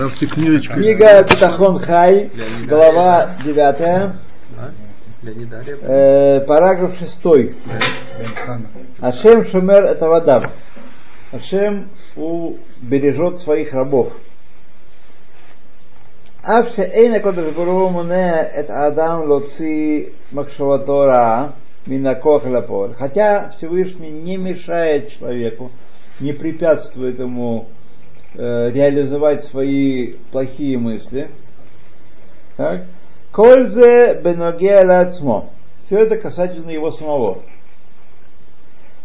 Ставьте книжечку. Книга Бетахон Хай, глава 9, э, параграф 6. Ашем Шумер это вода. Ашем убережет своих рабов. אף שאין הקודש ברוך הוא מונע את האדם להוציא מחשבתו רעה מן הכוח אל הפועל, хотя Всевышний не мешает человеку, не препятствует ему э, реализовать свои плохие мысли. Так? Кользе беноге лацмо. Все это касательно его самого.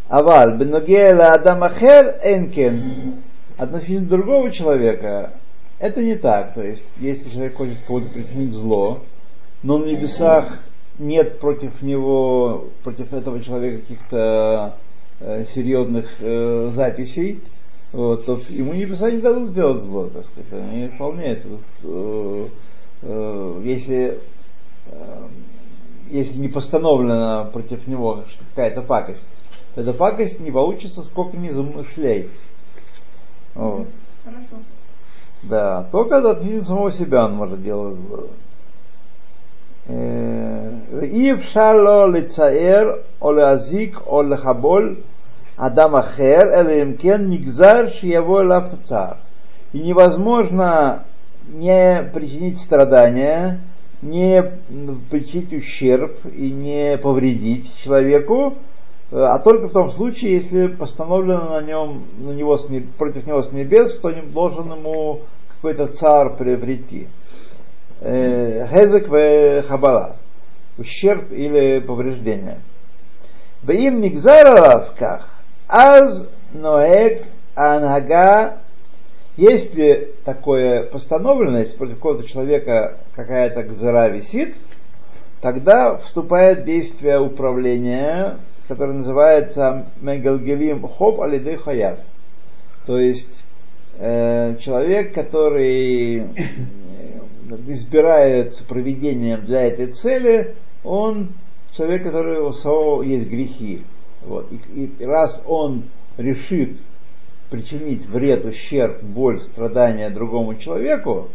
Аваль беноге ла адам ахер энкен. Относительно другого человека это не так. То есть, если человек хочет кого-то причинить зло, но на небесах нет против него, против этого человека каких-то э, серьезных э, записей, вот, то ему небеса не дадут сделать зло, так сказать. Они вполне это, э, э, если, э, если не постановлена против него какая-то пакость, то эта пакость не получится, сколько ни замышляй. Вот. Хорошо. Да, только от самого себя он может делать зло. Э, и в шало лицаэр, олазик, олхаболь, Адам Ахер, Элемкен, Нигзар, Шиево, Лапцар. И невозможно не причинить страдания, не причинить ущерб и не повредить человеку, э, а только в том случае, если постановлено на нем, на него, против него с небес, что не должен ему какой-то цар приобрети. Э, Хезек в Хабала. Ущерб или повреждение. Им нигзара в аз ноэг анага если такое постановленность против какого-то человека какая-то гзара висит, тогда вступает действие управления, которое называется Мегалгелим Хоп Алидей Хаяв. То есть э, человек, который избирается проведением для этой цели, он человек, который у самого есть грехи. Вот. И, и раз он решит причинить вред, ущерб, боль, страдания другому человеку,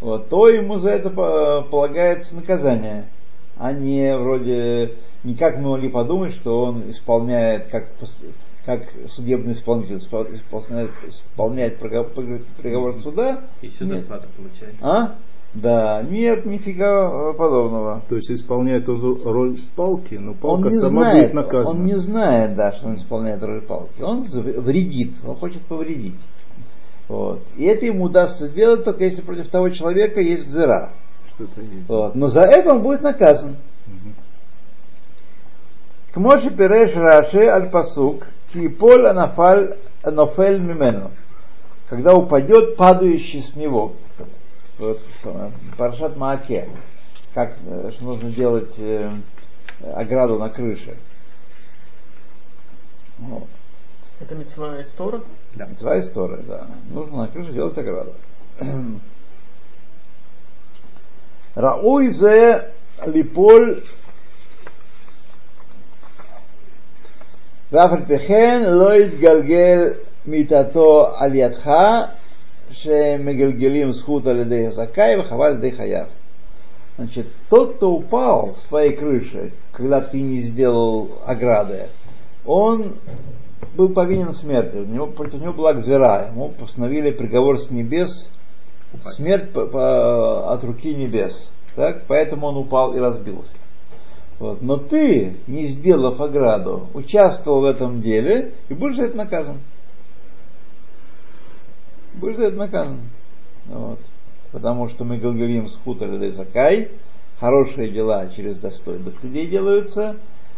вот, то ему за это полагается наказание, а не вроде никак мы могли подумать, что он исполняет как, как судебный исполнитель исполняет, исполняет приговор, суда. И еще зарплату получает. А? Да, нет, нифига подобного. То есть исполняет роль палки, но палка он сама знает, будет наказана. Он не знает, да, что он исполняет роль палки. Он вредит, он хочет повредить. Вот. И это ему удастся сделать только если против того человека есть гзера. Что-то есть. Вот. Но за это он будет наказан. Кмоши переш раши аль пасук, кипол анафаль анофель мимену. Когда упадет падающий с него вот, Паршат Мааке, как э, что нужно делать э, ограду на крыше. Вот. Это мецва истора? Да. Мецва истора, да. Нужно на крыше делать ограду. Рауй зе липоль ואף על פי כן לא יתגלגל מיתתו על ידך Шемегельгелим схута лидей закай, хаваль лидей хаяв. Значит, тот, кто упал с твоей крыши, когда ты не сделал ограды, он был повинен смерти. У него, против него была гзера. Ему постановили приговор с небес, смерть по, по, от руки небес. Так? Поэтому он упал и разбился. Вот. Но ты, не сделав ограду, участвовал в этом деле и будешь за это наказан будет Макан. Вот. Потому что мы говорим с хутора Дезакай, хорошие дела через достойных людей делаются,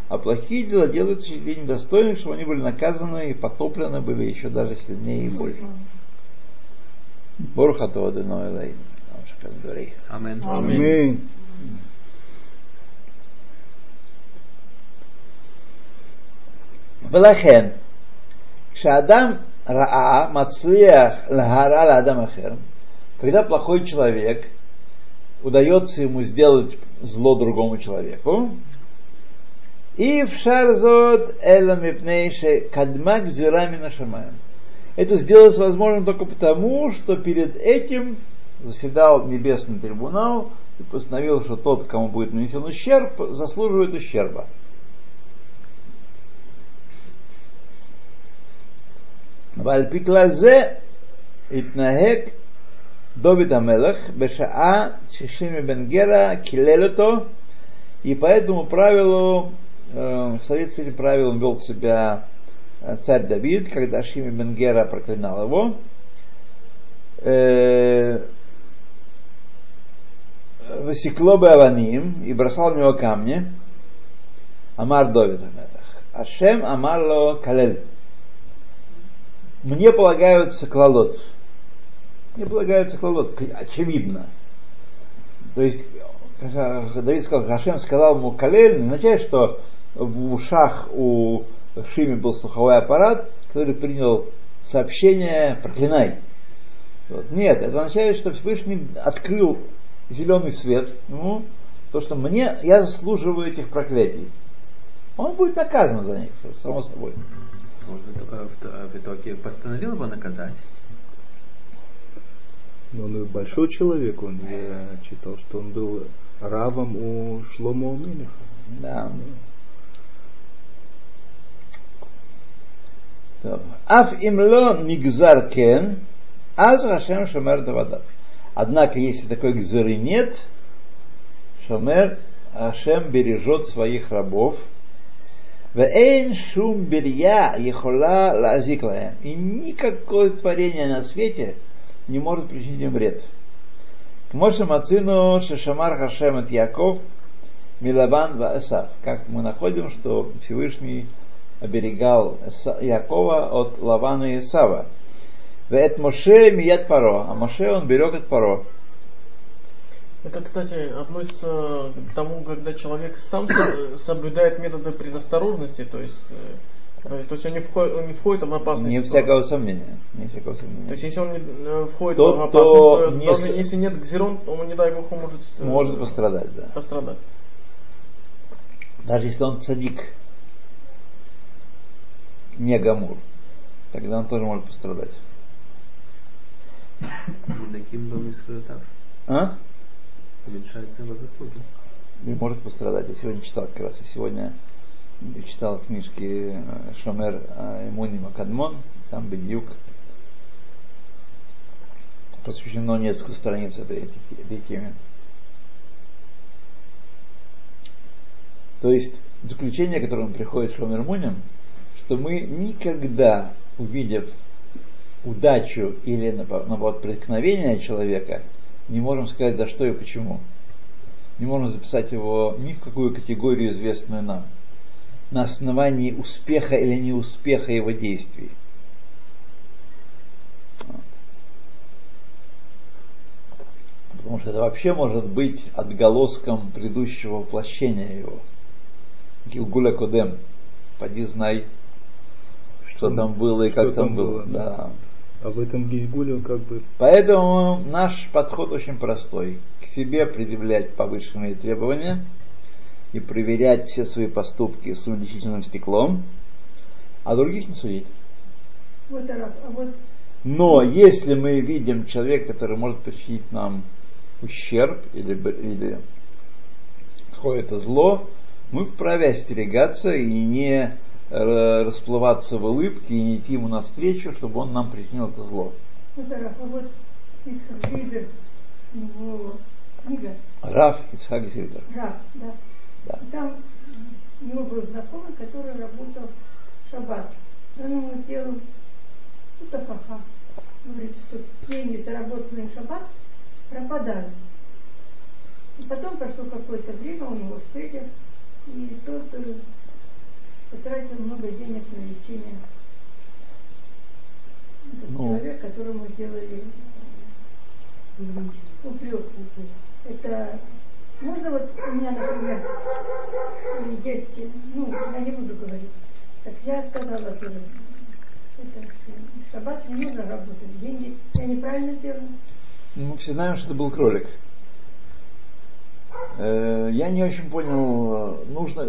а плохие дела делаются через людей недостойных, чтобы они были наказаны и потоплены были еще даже сильнее и больше. Борха того Деноэлай. Амин. Амин. Велахен. Шадам раа мацлиях лгара ладам ахер. Когда плохой человек удается ему сделать зло другому человеку, и в шарзот эламипнейше кадмак зирами нашамаем. Это сделалось возможным только потому, что перед этим заседал небесный трибунал и постановил, что тот, кому будет нанесен ущерб, заслуживает ущерба. ועל פי כלל זה התנהג דוד המלך בשעה ששימי בן גרה קילל и по этому правилу, в соответствии правилом вел себя царь Давид, когда Шими Бенгера проклинал его. Васекло Баваним и бросал в него камни. Амар Довид Ашем Амарло Калель. Мне полагаются клалот. Мне полагаются клалот, очевидно. То есть, Давид сказал, Хашем сказал ему Калель, означает, что в ушах у Шими был слуховой аппарат, который принял сообщение «проклинай». Вот. Нет, это означает, что Всевышний открыл зеленый свет ему, то, что мне, я заслуживаю этих проклятий. Он будет наказан за них, само собой. Он в, в итоге постановил его наказать. Но он и большой человек, он, я читал, что он был равом у Шломо Мелеха. Да. Аф имло мигзар кен, аз Рашем шамер давадав. Однако, если такой гзыры нет, шамер Ашем бережет своих рабов, Вэйн шум белья ехола лазик И никакое творение на свете не может причинить им вред. К Моше Мацину Шашамар Хашем от Яков Милаван Ваэсав. Как мы находим, что Всевышний оберегал Якова от Лавана и Исава. Вэт Моше Мият Паро. А Моше он берег от Паро. Это, кстати, относится к тому, когда человек сам соблюдает методы предосторожности, то есть, э, то есть он не входит, он не входит в опасность. Не всякого сомнения. Не всякого сомнения. То есть если он не э, входит Тот, в опасность, то не даже с- если нет гзерон, он, не дай бог, он может, э, Может пострадать, да. пострадать. Даже если он цадик, не гамур, тогда он тоже может пострадать. А? Уменьшаются его заслуги. И может пострадать. Я сегодня читал как раз. Я сегодня читал книжки э, Шомер э, Имуни Макадмон, там Бедюк. Посвящено несколько страниц этой, этой, теме. То есть заключение, к которому приходит Шомер Муним, что мы никогда, увидев удачу или наоборот преткновение человека, не можем сказать за что и почему. Не можем записать его ни в какую категорию, известную нам, на основании успеха или неуспеха его действий. Потому что это вообще может быть отголоском предыдущего воплощения его. Гилгуля Кодем. Поди знай, что там было и что как там там было. было, Да. А в этом Гильгуле как бы Поэтому наш подход очень простой. К себе предъявлять повышенные требования и проверять все свои поступки с увеличительным стеклом, а других не судить. Вот, а вот Но если мы видим человека, который может причинить нам ущерб или, или какое-то зло, мы вправе остерегаться и не расплываться в улыбке и идти ему навстречу, чтобы он нам причинил это зло. а Раф Ицхак Зильбер. «Раб», да. Да. И Там у него был знакомый, который работал в шаббат. Он ему сделал ну, тафаха. Говорит, что деньги, заработанные в шаббат, пропадают. И потом прошло какое-то время, он его встретил, и тот э, потратил много денег на лечение. Этот Ну. человек, которому сделали э, упрек. Это можно вот у меня, например, есть, ну, я не буду говорить. Так я сказала тоже, это, в шаббат не нужно работать, деньги. Я неправильно сделала. Ну, Мы все знаем, что это был кролик. Э, Я не очень понял, э, нужно,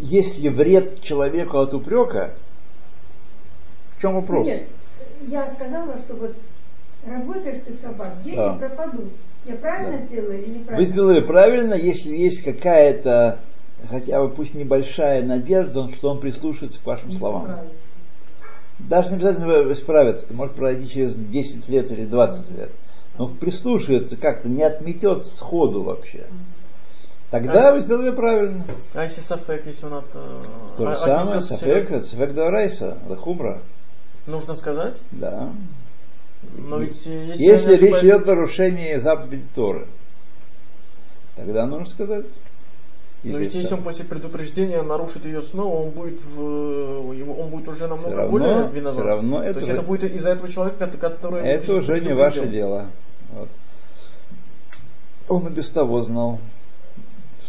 есть ли вред человеку от упрека? В чем вопрос? Нет, я сказала, что вот Работаешь ты шаббат, деньги Да. пропадут. Я правильно сделала или неправильно? Вы сделали правильно, если есть какая-то, хотя бы пусть небольшая надежда, что он прислушается к вашим словам. Правильно. Даже не обязательно исправиться, это может пройти через 10 лет или 20 лет. Но прислушается как-то, не отметет сходу вообще. Тогда вы сделали правильно. А если сафек, если он от... э, То же а- самое, отнесется сафек, сафек даврайса, лахубра. Нужно сказать? Да. Но ведь э, если, Если речь ошибаюсь- идет о нарушении заповеди Торы, тогда нужно сказать. Но ведь если он после предупреждения нарушит ее снова, он будет в, его- он будет уже намного равно- более виноват. всё равно То это есть же- это будет из-за этого человека, который... Это уже не ваше дело. Вот. Он и без того знал,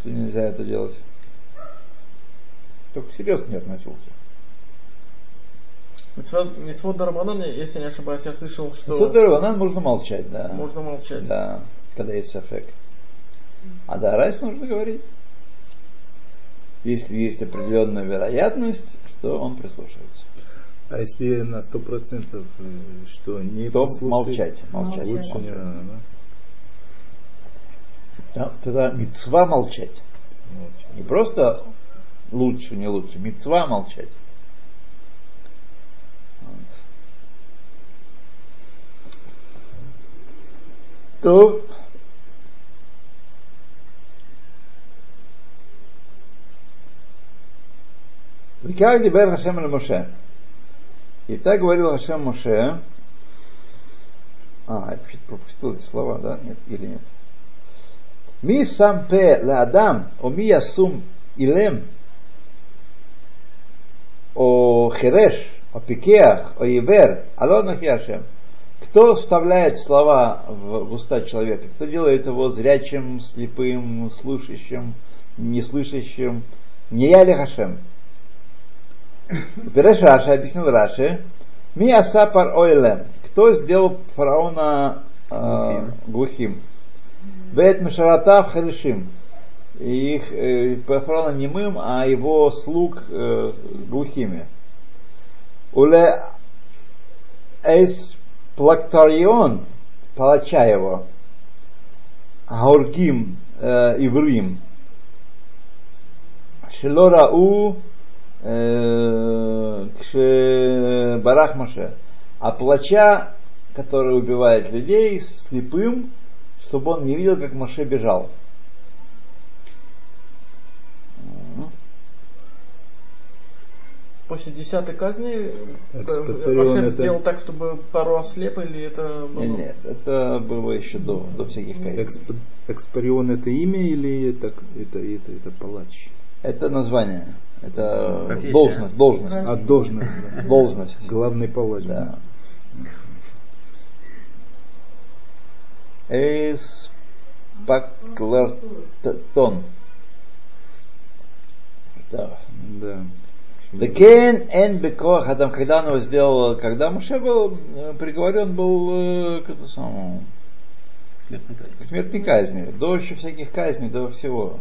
что нельзя это делать. Только серьезно не относился. Митцвот Дарабанан, если не ошибаюсь, я слышал, что Сотер нам нужно молчать, да. можно молчать. Да, когда есть сафек. А да, райс нужно говорить. Если есть определенная вероятность, что он прислушается. А если на сто процентов, э, что не То послушает, молчать, молчать. лучше не надо, да? Да, Тогда мецва молчать. Не просто лучше, не лучше, мецва молчать. То как дибер Хашем на Моше. И так говорил Хашем Моше. А, я пропустил эти слова, да? Нет, или нет? מי שם פה לאדם, או מי ישום אילם, או חירש, או פיקח, о עיוור, алло нахи Ашем. Кто вставляет слова в, в уста человека? Кто делает его зрячим, слепым, слышащим, неслышащим? Не я ли Хашем? Пиреш Раши объяснил Раши. Ми асапар ойлем. Кто сделал фараона э, глухим? Вет Мишаратав Харишим. И их э, фараона немым, а его слуг э, глухими. Уле эс плактарион, палача его, Аургим э, Иврим, Шелора у Барах Маше, а плача, который убивает людей, слепым, чтобы он не видел, как Маше бежал. После десятой казни э, это- сделал так, чтобы пару ослеп, или это было... Нет, нет, это было еще до, до всяких кайфов. Эксп- Экспарион это имя или это, это, это, это палач? Это название, это Профессия. должность, должность, А должность, да. должность. Главный палач. Да. Эс Паклартон. Да. Да. Лекен эн бекох адам, когда он его сделал, когда Муше был э, приговорен был э, к этому самому, Смертной казни. к смертной казни, до еще всяких казней, до всего.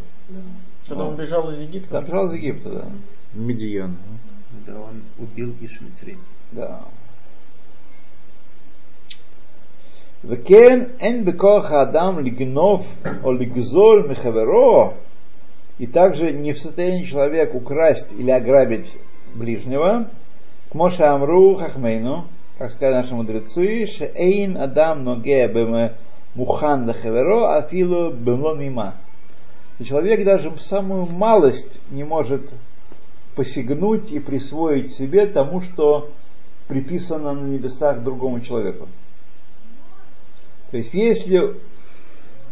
Когда он бежал из Египта. Там бежал из Египта, да. Медиан. Да, он убил Ишмицри. Да. וכן אין בכוח האדם לגנוב או לגזול מחברו, и также не в состоянии человек украсть или ограбить ближнего, к Моше Амру Хахмейну, как сказали наши мудрецы, шеэйн адам ноге бэме мухан лехеверо афилу бэмло мима. И человек даже в самую малость не может посягнуть и присвоить себе тому, что приписано на небесах другому человеку. То есть, если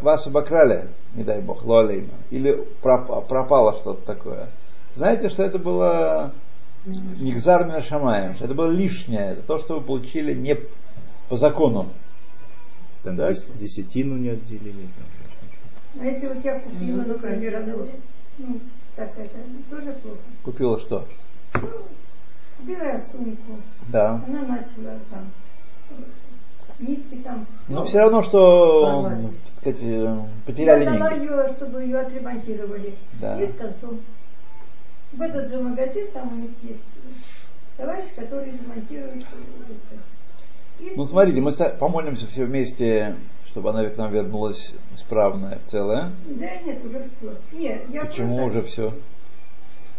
вас обокрали, не дай бог, лолейма, или проп- пропало что-то такое, знаете, что это было шамаем, что это было лишнее, это то, что вы получили не по закону. Там Так. дес- десятину не отделили. А если вот я купила, например, одну, ну, так это тоже плохо. Купила что? Купила я сумку, Да. она начала там нитки там. Но все равно, что сказать, э, Я потеряли дала деньги. ее, чтобы ее отремонтировали. Да. И с концом. В этот же магазин там у них есть товарищ, который ремонтирует. И Ну, смотрите, мы помолимся все вместе, чтобы она к нам вернулась исправная, целая. Да нет, уже все. Нет, я Почему просто- уже все?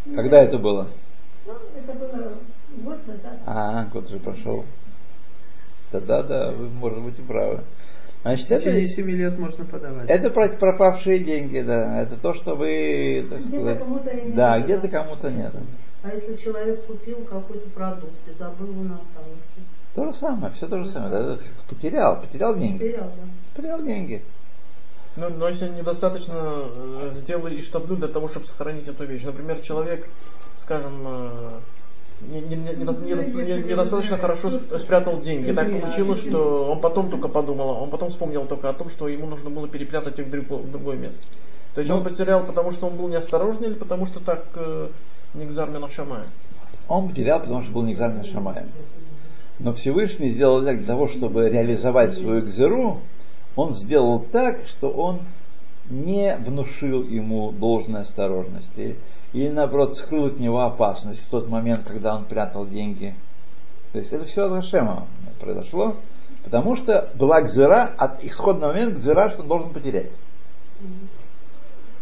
Ну, Когда это было? Ну, это было год назад. А, год уже прошел. Да-да-да, вы, может быть, и правы. Значит, это, течение 7 лет можно подавать. это про- пропавшие деньги, да. Это то, что вы, так Где-то сказать, кому-то и да, было. где-то кому-то нет. А если человек купил какой-то продукт и забыл его на остановке? То же самое, все то же самое. Да, Потерял, потерял деньги. Потерял, да. Потерял деньги. Ну, но если недостаточно э, сделали штаблю для того, чтобы сохранить эту вещь. Например, человек, скажем, не- не- не- недо- недо- не- недостаточно хорошо сп- спрятал деньги. Так получилось, что он потом только подумал, он потом вспомнил только о том, что ему нужно было перепрятать их в друго- в другое место. То есть он потерял, потому что он был неосторожный или потому что так э, Нигзар Менашамая? Он потерял, потому что был экзамен Шамаем. Но Всевышний сделал так для того, чтобы реализовать свою экзеру, он сделал так, что он не внушил ему должной осторожности. Или наоборот, скрыл от него опасность в тот момент, когда он прятал деньги. То есть это все от Хашема произошло, потому что была гзера, от исходного момента гзера, что он должен потерять.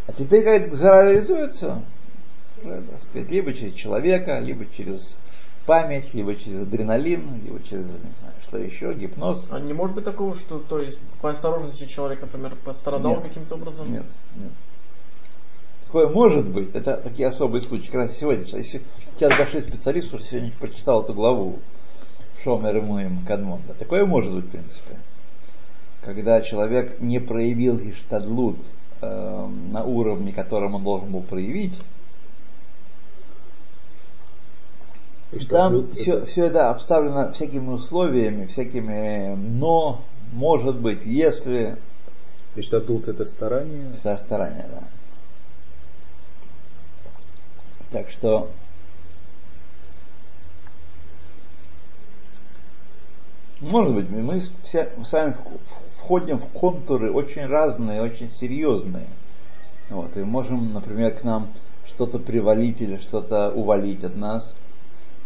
А теперь, когда гзера реализуется, сказать, либо через человека, либо через память, либо через адреналин, либо через, не знаю, что еще, гипноз. А не может быть такого, что то есть по осторожности человек, например, пострадал Нет. каким-то образом? Нет, нет. Такое может быть, это такие особые случаи. Как раз сегодня, если сейчас большой специалист уже сегодня прочитал эту главу Шомер Муим Кадмон. Да, такое может быть, в принципе. Когда человек не проявил иштадлут э, на уровне, которым он должен был проявить, И Там все, это- все это обставлено всякими условиями, всякими но, может быть, если И что тут это старание. со стороны, да. Так что может быть, мы все с вами входим в контуры очень разные, очень серьезные. Вот, и можем, например, к нам что-то привалить или что-то увалить от нас.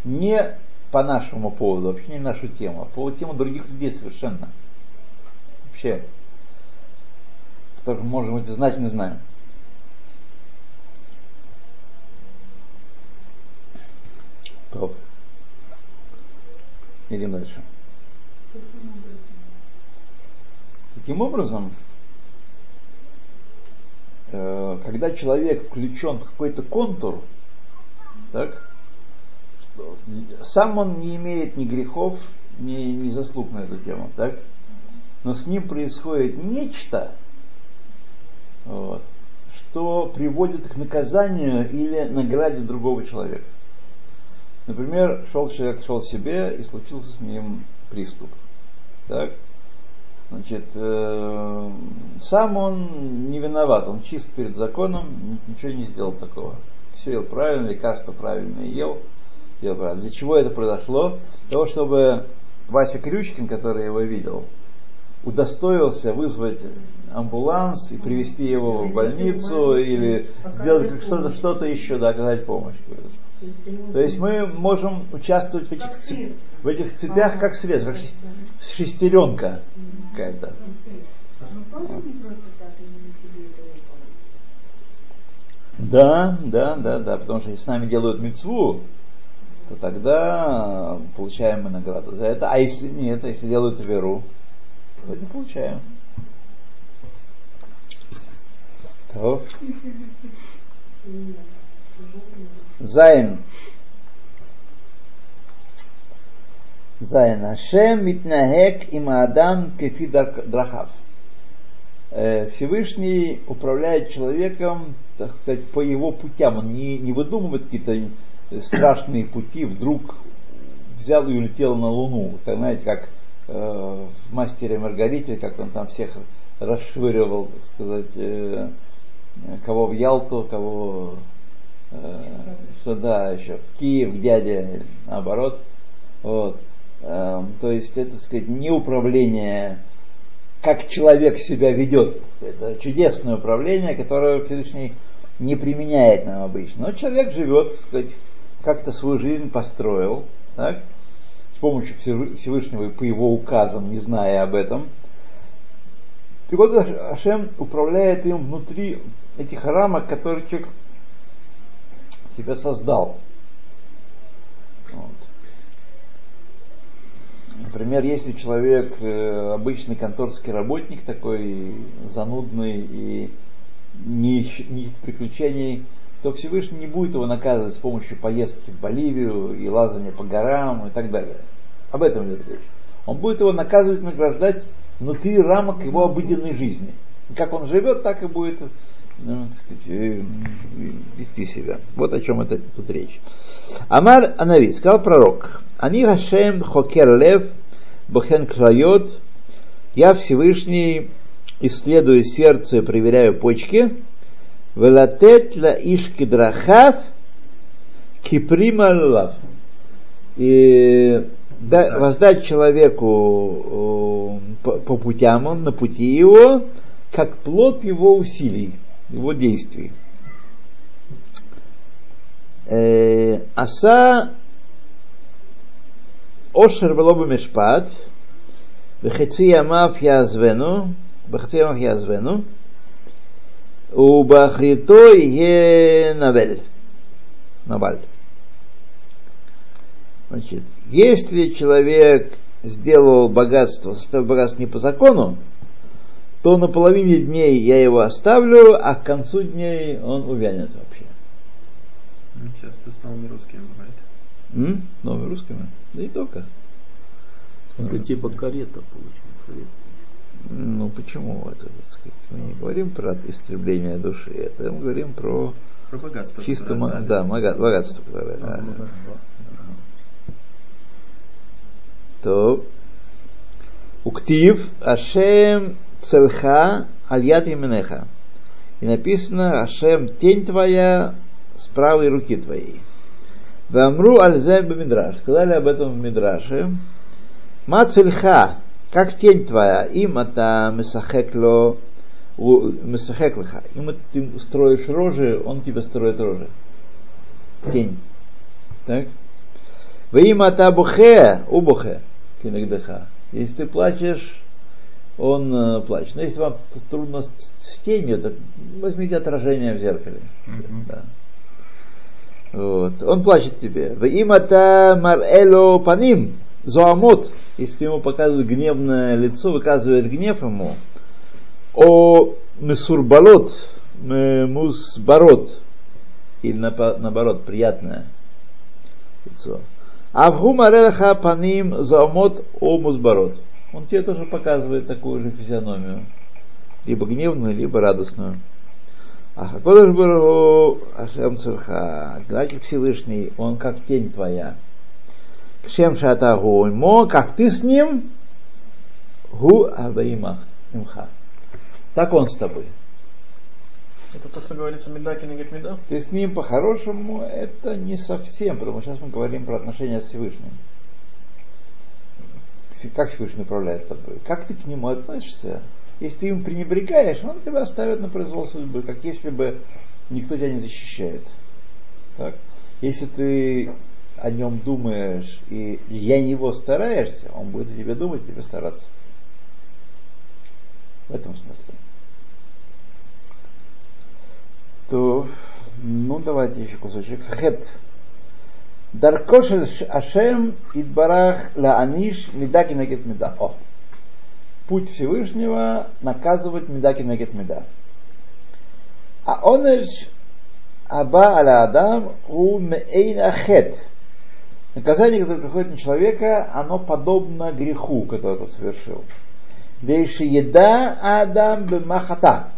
Не по нашему поводу, вообще не нашу тему, а по темы других людей совершенно. Вообще. Тоже можем это знать, не знаем. Топ. Идем дальше. Таким образом, э, когда человек включен в какой-то контур, так, сам он не имеет ни грехов, ни, ни заслуг на эту тему, так, но с ним происходит нечто, вот, что приводит к наказанию или награде другого человека. Например, шел человек, шел себе и случился с ним приступ. Так? Значит, э, сам он не виноват, он чист перед законом, ни- ничего не сделал такого. Все ел правильно, лекарства правильно ел, делал правильно. Для чего это произошло? Для того, чтобы Вася Крючкин, который его видел, удостоился вызвать амбуланс и привести его в больницу или сделать что-то еще, да, оказать помощь. То есть мы можем участвовать в этих, цеп- в этих цепях как средство, как шес- шестеренка какая-то. Да, да, да, да, потому что если с нами делают мецву, то тогда получаем мы награду за это. А если нет, если делают веру, то не получаем. То. ז. ז. השם מתנהג עם אדם כפי דרכיו. Э, Всевышний управляет человеком, так сказать, по его путям. Он не, не выдумывает какие-то страшные пути, вдруг взял и улетел на Луну. Так, знаете, как э, в «Мастере Маргарите», как он там всех расшвыривал, так сказать, э, кого в Ялту, кого сюда еще, в Киев, к дяде, наоборот. Вот. Э, то есть, это, так сказать, не управление как человек себя ведет. Это чудесное управление, которое Всевышний не применяет нам обычно. Но человек живет, так сказать, как-то свою жизнь построил, так, с помощью Всевышнего и по его указам, не зная об этом. И вот Ашем управляет им внутри этих рамок, которые человек себя создал. Вот. Например, если человек э, обычный конторский работник, такой занудный и не ищет, не ищет приключений, то Всевышний не будет его наказывать с помощью поездки в Боливию и лазания по горам и так далее. Об этом идет речь. Он будет его наказывать, награждать внутри рамок его обыденной жизни. И как он живет, так и будет ну, сказать, э, вести себя. Вот о чем это тут речь. Амар Анави, сказал пророк, Они Хашем Хокер Лев Бахен Крайот, я Всевышний исследую сердце, проверяю почки, Велатет ла ишки драхав киприма лав. И да, воздать человеку по, по путям, он на пути его, как плод его усилий, его действий. Э, аса Ошер Велоба Мешпат, Бехеци Ямав Язвену, Бехеци Ямав Язвену, Убахрито Навель. Наваль. Значит, если человек сделал богатство, составил богатство не по закону, то на половине дней я его оставлю, а к концу дней он увянет вообще. Часто с новыми русскими бывает. М? Новыми русскими? Да и только. Это типа карета получается. Ну почему это, так сказать, мы не говорим про истребление души, это мы говорим про, Про богатство. чисто знали. да, богатство, которое. да. То Уктив Ашем Цельха Альят Именеха. И написано Ашем тень твоя с правой руки твоей. Вамру Альзем Мидраш. Сказали об этом в Мидраше. Ма цельха, как тень твоя, им это месахекло, месахеклиха. Им ты строишь рожи, он тебе строит рожи. Тень. Так? Вы им это бухе, убухе, кинегдеха. Если ты плачешь, он э, плачет. Но если вам трудно с, тенью, то возьмите отражение в зеркале. Да. Вот. Он плачет тебе. В имата марэло паним зоамот. Если ему показывают гневное лицо, выказывает гнев ему. О месурбалот, мусбарот. Или наоборот, приятное лицо. Авгу марэлха паним зоамот о мусбарот. Он тебе тоже показывает такую же физиономию. Либо гневную, либо радостную. А Хакодыш Барагу Ашем Цирха, значит Всевышний, он как тень твоя. Кшем Шатагу Мо, как ты с ним, Гу Абаимах Имха. Так он с тобой. Это то, что говорится меда кенегет меда. Ты с ним по-хорошему, это не совсем, потому что сейчас мы говорим про отношения с Всевышним. Как Всевышний управляет тобой? Как ты к нему относишься? Если ты им пренебрегаешь, он тебя оставит на произвол судьбы, как если бы никто тебя не защищает. Так? Если ты о нем думаешь и для него стараешься, он будет о тебе думать, тебе стараться. В этом смысле. То, ну давайте еще кусочек. Хет. דרכו של השם יתברך להעניש מידה כנגד מידה. О. Путь Всевышнего наказывать מידה כנגד מידה. העונש הבא על האדם הוא מעין החטא. Наказание, которое приходит на человека, оно подобно греху, который он совершил. ושידע אדם במה חטא.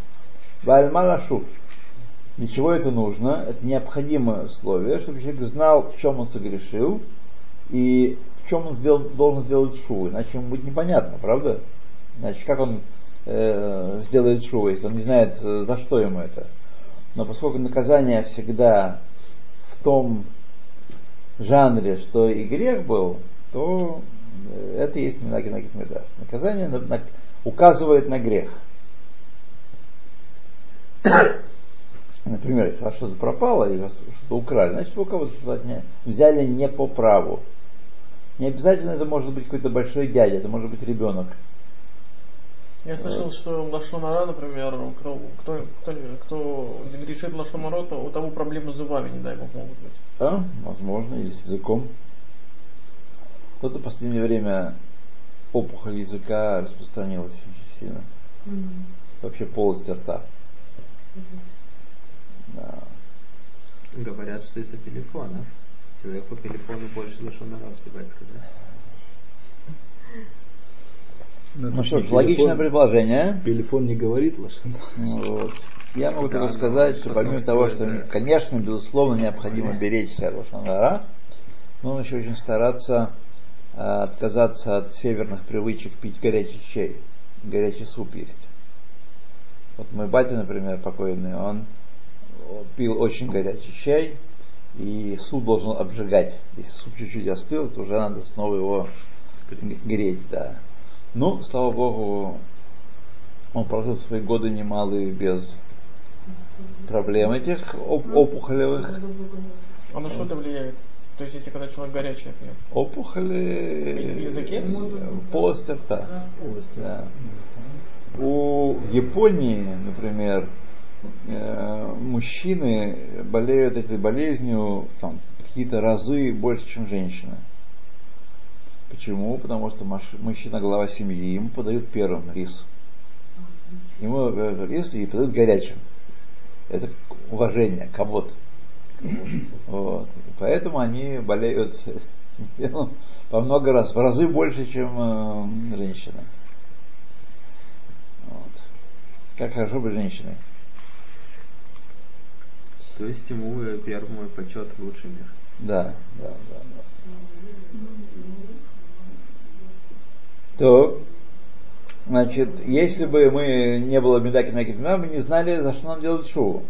ועל מה לשוב. Для чего это нужно? Это необходимое условие, чтобы человек знал, в чем он согрешил и в чем он сделал, должен сделать шоу. Иначе ему будет непонятно, правда? Значит, как он э, сделает шоу, если он не знает, э, за что ему это. Но поскольку наказание всегда в том жанре, что и грех был, то э, это и есть Минаги Нагит Медаш. Наказание на- на- указывает на грех. Например, если у вас что-то пропало или что-то украли, значит вы у кого-то что-то взяли не по праву. Не обязательно это может быть какой-то большой дядя, это может быть ребенок. Я слышал, что лашонара, например, кто, кто, кто, кто грешит лашонара, то у того проблемы с зубами, не дай бог, могут быть. Да, возможно, или с языком. Кто-то в последнее время опухоль языка распространилась очень сильно. Вообще полость рта. Да. Говорят, что из-за телефонов. Человек по телефону больше лошона раз успевает сказать. Ну что ж, логичное предложение. Телефон не говорит лошадь. Ну Вот. Я могу Да, только ну, сказать, что помимо того, что, да. конечно, безусловно, необходимо беречься от лошадара, но еще очень стараться э, отказаться от северных привычек пить горячий чай, горячий суп есть. Вот мой батя, например, покойный, он пил очень горячий чай, и суп должен обжигать. Если суп чуть-чуть остыл, то уже надо снова его греть, да. Ну, слава богу, он прожил свои годы немалые без проблем этих оп- опухолевых. А на что это влияет? То есть, если когда человек горячий пьет? Опухоли В языке? полости рта. Да. У Японии, например, э, мужчины болеют этой болезнью там, какие-то разы больше, чем женщины. Почему? Потому что мужчина глава семьи, ему подают первым рис. Ему э, рис и подают горячим. Это уважение, кого-то. Вот. Поэтому они болеют по много раз, в разы больше, чем э, женщины. Вот. Как хорошо быть женщиной. То есть ему э, первый мой почет лучше мир. Да, да, да. да. То, значит, если бы мы не было Медаки Макипима, мы не знали, за что нам делать шоу.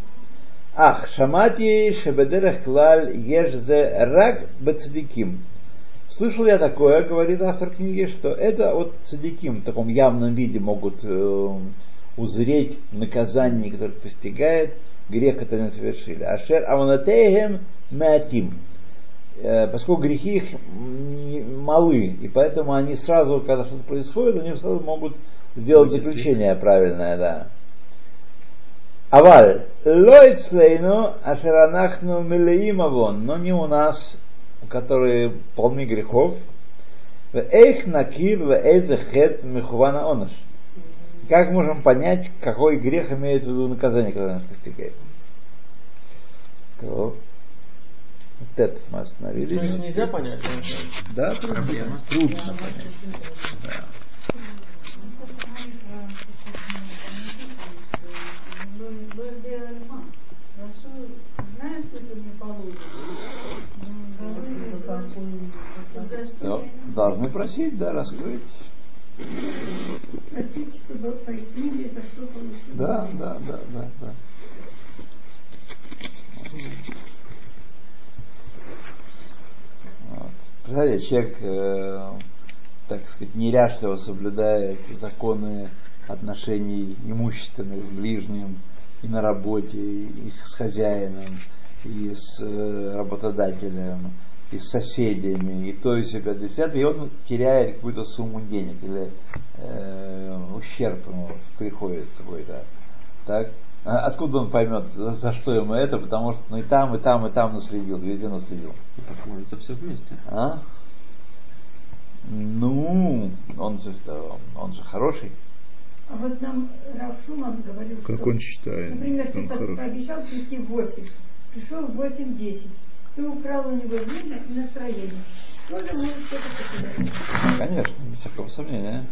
Ах, шамати шебедерах клаль ешзе рак бецадиким. Слышал я такое, говорит автор книги, что это от цадиким в таком явном виде могут э, узреть наказание, которое постигает грех, который они совершили. Ашер аманатейхем меатим. Э, Поскольку грехи их малы, и поэтому они сразу, когда что-то происходит, они сразу могут сделать заключение правильное, да. Аваль, лойцлейну ашеранахну милеим авон, но не у нас, которые полны грехов. Эйх накир эйзехет михувана оныш. Как можем понять, какой грех имеет в виду наказание, которое нас постигает? То, вот это мы То остановились. есть нельзя понять? Да, трудно, Проблема. трудно понять. Да. Что Да, Должны просить, да, раскрыть. Просить, чтобы пояснили, за что получили? Да, да, да, да, да. Вот. Представляете, человек, э, так сказать, неряшливо соблюдает законы отношений имущественных с ближним и на работе, и с хозяином, и с э, работодателем, и с соседями, и то и себя десятое, и он теряет какую-то сумму денег, или э, ущерб ему приходит какой-то. Так? А откуда он поймет, за, за что ему это, потому что ну и там, и там, и там наследил, везде наследил. И так молится все вместе. А? Ну, он же, он же хороший. А вот нам Раф Шуман говорил, Как что, он считает? например, ты Он по- хороший. пообещал прийти в 8, пришел в 8-10, ты украл у него время и настроение. Тоже может что-то потерять. Конечно, без всякого сомнения.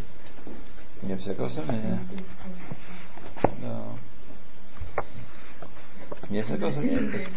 Без всякого сомнения. Да. Без всякого сомнения.